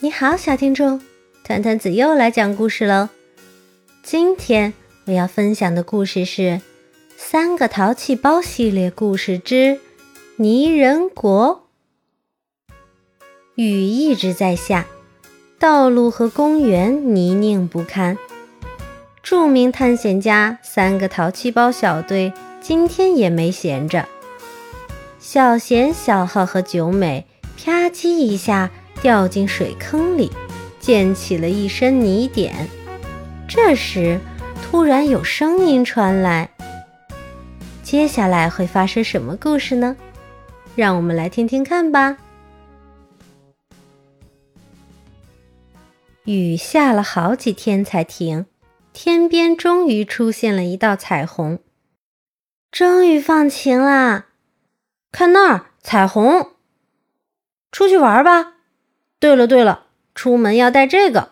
你好，小听众，团团子又来讲故事喽。今天我要分享的故事是《三个淘气包》系列故事之《泥人国》。雨一直在下，道路和公园泥泞不堪。著名探险家三个淘气包小队今天也没闲着。小贤、小浩和九美啪叽一下掉进水坑里，溅起了一身泥点。这时，突然有声音传来。接下来会发生什么故事呢？让我们来听听看吧。雨下了好几天才停，天边终于出现了一道彩虹。终于放晴啦！看那儿，彩虹！出去玩吧。对了对了，出门要带这个。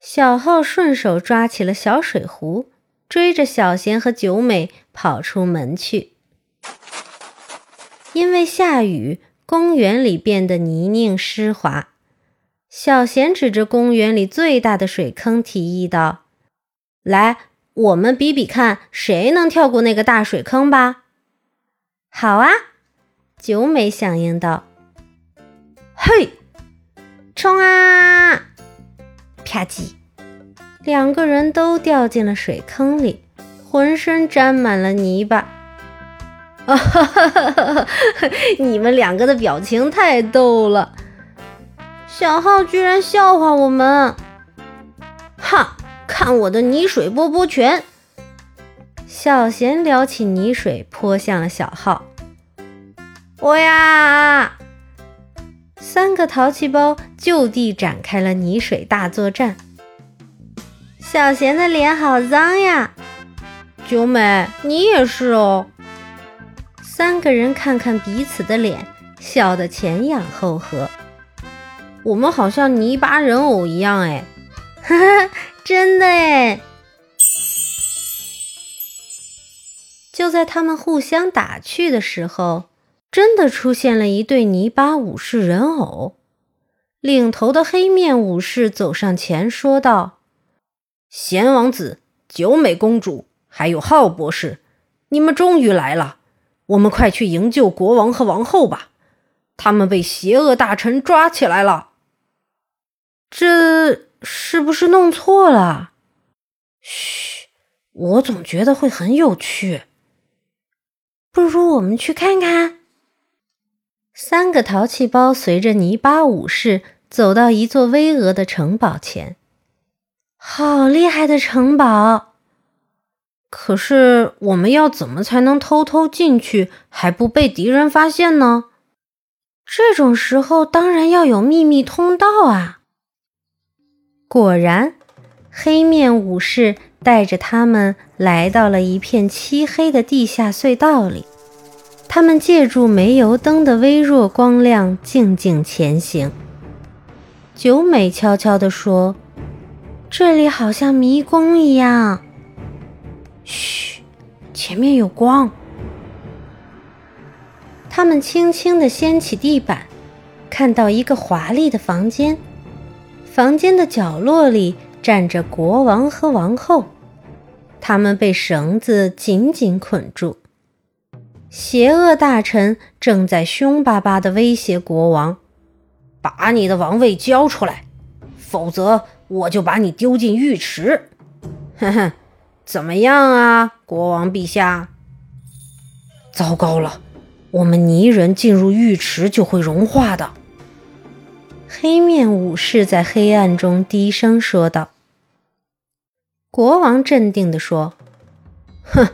小浩顺手抓起了小水壶，追着小贤和九美跑出门去。因为下雨，公园里变得泥泞湿滑。小贤指着公园里最大的水坑，提议道：“来，我们比比看，谁能跳过那个大水坑吧。”好啊。九美响应道：“嘿，冲啊！”啪叽，两个人都掉进了水坑里，浑身沾满了泥巴。你们两个的表情太逗了。小浩居然笑话我们，哈！看我的泥水波波拳！小贤撩起泥水泼向了小浩。我呀！三个淘气包就地展开了泥水大作战。小贤的脸好脏呀！九美，你也是哦。三个人看看彼此的脸，笑得前仰后合。我们好像泥巴人偶一样哎！哈哈，真的哎！就在他们互相打趣的时候。真的出现了一对泥巴武士人偶，领头的黑面武士走上前说道：“贤王子、九美公主，还有浩博士，你们终于来了！我们快去营救国王和王后吧，他们被邪恶大臣抓起来了。这是不是弄错了？嘘，我总觉得会很有趣，不如我们去看看。”三个淘气包随着泥巴武士走到一座巍峨的城堡前，好厉害的城堡！可是我们要怎么才能偷偷进去，还不被敌人发现呢？这种时候当然要有秘密通道啊！果然，黑面武士带着他们来到了一片漆黑的地下隧道里。他们借助煤油灯的微弱光亮，静静前行。九美悄悄地说：“这里好像迷宫一样。”“嘘，前面有光。”他们轻轻地掀起地板，看到一个华丽的房间。房间的角落里站着国王和王后，他们被绳子紧紧捆住。邪恶大臣正在凶巴巴地威胁国王：“把你的王位交出来，否则我就把你丢进浴池。”哼哼，怎么样啊，国王陛下？糟糕了，我们泥人进入浴池就会融化的。黑面武士在黑暗中低声说道。国王镇定地说：“哼，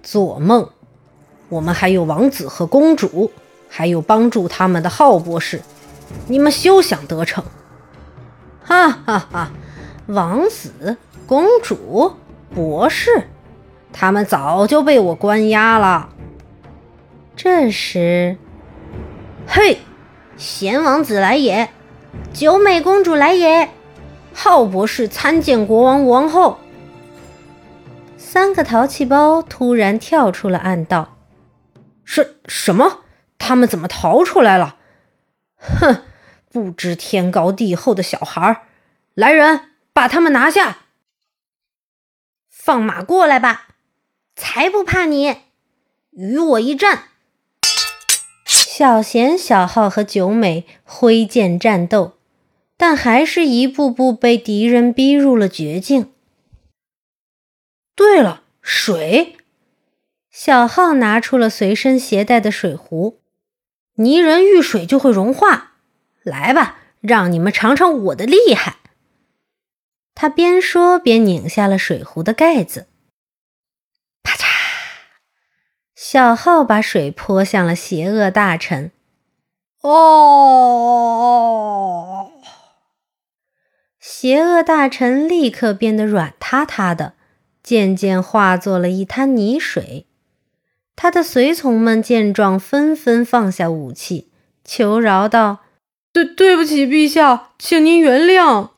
做梦。”我们还有王子和公主，还有帮助他们的浩博士，你们休想得逞！哈哈哈！王子、公主、博士，他们早就被我关押了。这时，嘿，贤王子来也，九美公主来也，浩博士参见国王王后。三个淘气包突然跳出了暗道。是什么？他们怎么逃出来了？哼，不知天高地厚的小孩儿！来人，把他们拿下！放马过来吧！才不怕你！与我一战！小贤、小浩和九美挥剑战斗，但还是一步步被敌人逼入了绝境。对了，水！小浩拿出了随身携带的水壶，泥人遇水就会融化。来吧，让你们尝尝我的厉害！他边说边拧下了水壶的盖子，啪嚓！小浩把水泼向了邪恶大臣。哦！邪恶大臣立刻变得软塌塌的，渐渐化作了一滩泥水。他的随从们见状，纷纷放下武器，求饶道：“对，对不起，陛下，请您原谅。”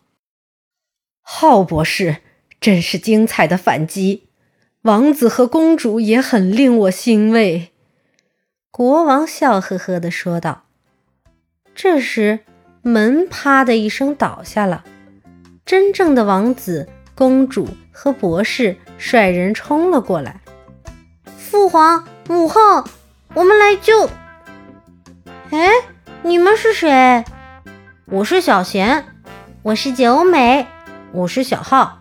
浩博士，真是精彩的反击！王子和公主也很令我欣慰。国王笑呵呵地说道。这时，门啪的一声倒下了。真正的王子、公主和博士率人冲了过来。父皇、母后，我们来救！哎，你们是谁？我是小贤，我是九美，我是小浩。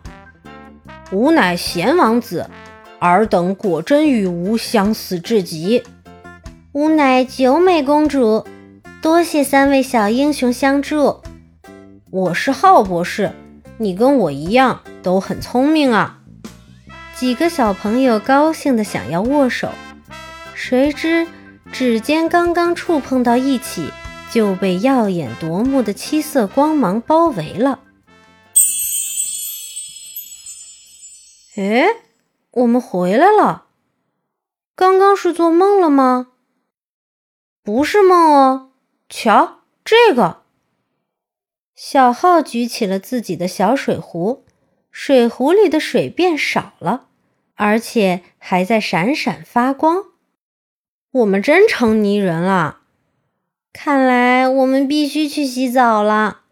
吾乃贤王子，尔等果真与吾相似至极。吾乃九美公主。多谢三位小英雄相助。我是浩博士，你跟我一样都很聪明啊。几个小朋友高兴的想要握手，谁知指尖刚刚触碰到一起，就被耀眼夺目的七色光芒包围了。哎，我们回来了。刚刚是做梦了吗？不是梦哦。瞧这个，小浩举起了自己的小水壶，水壶里的水变少了，而且还在闪闪发光。我们真成泥人了，看来我们必须去洗澡了。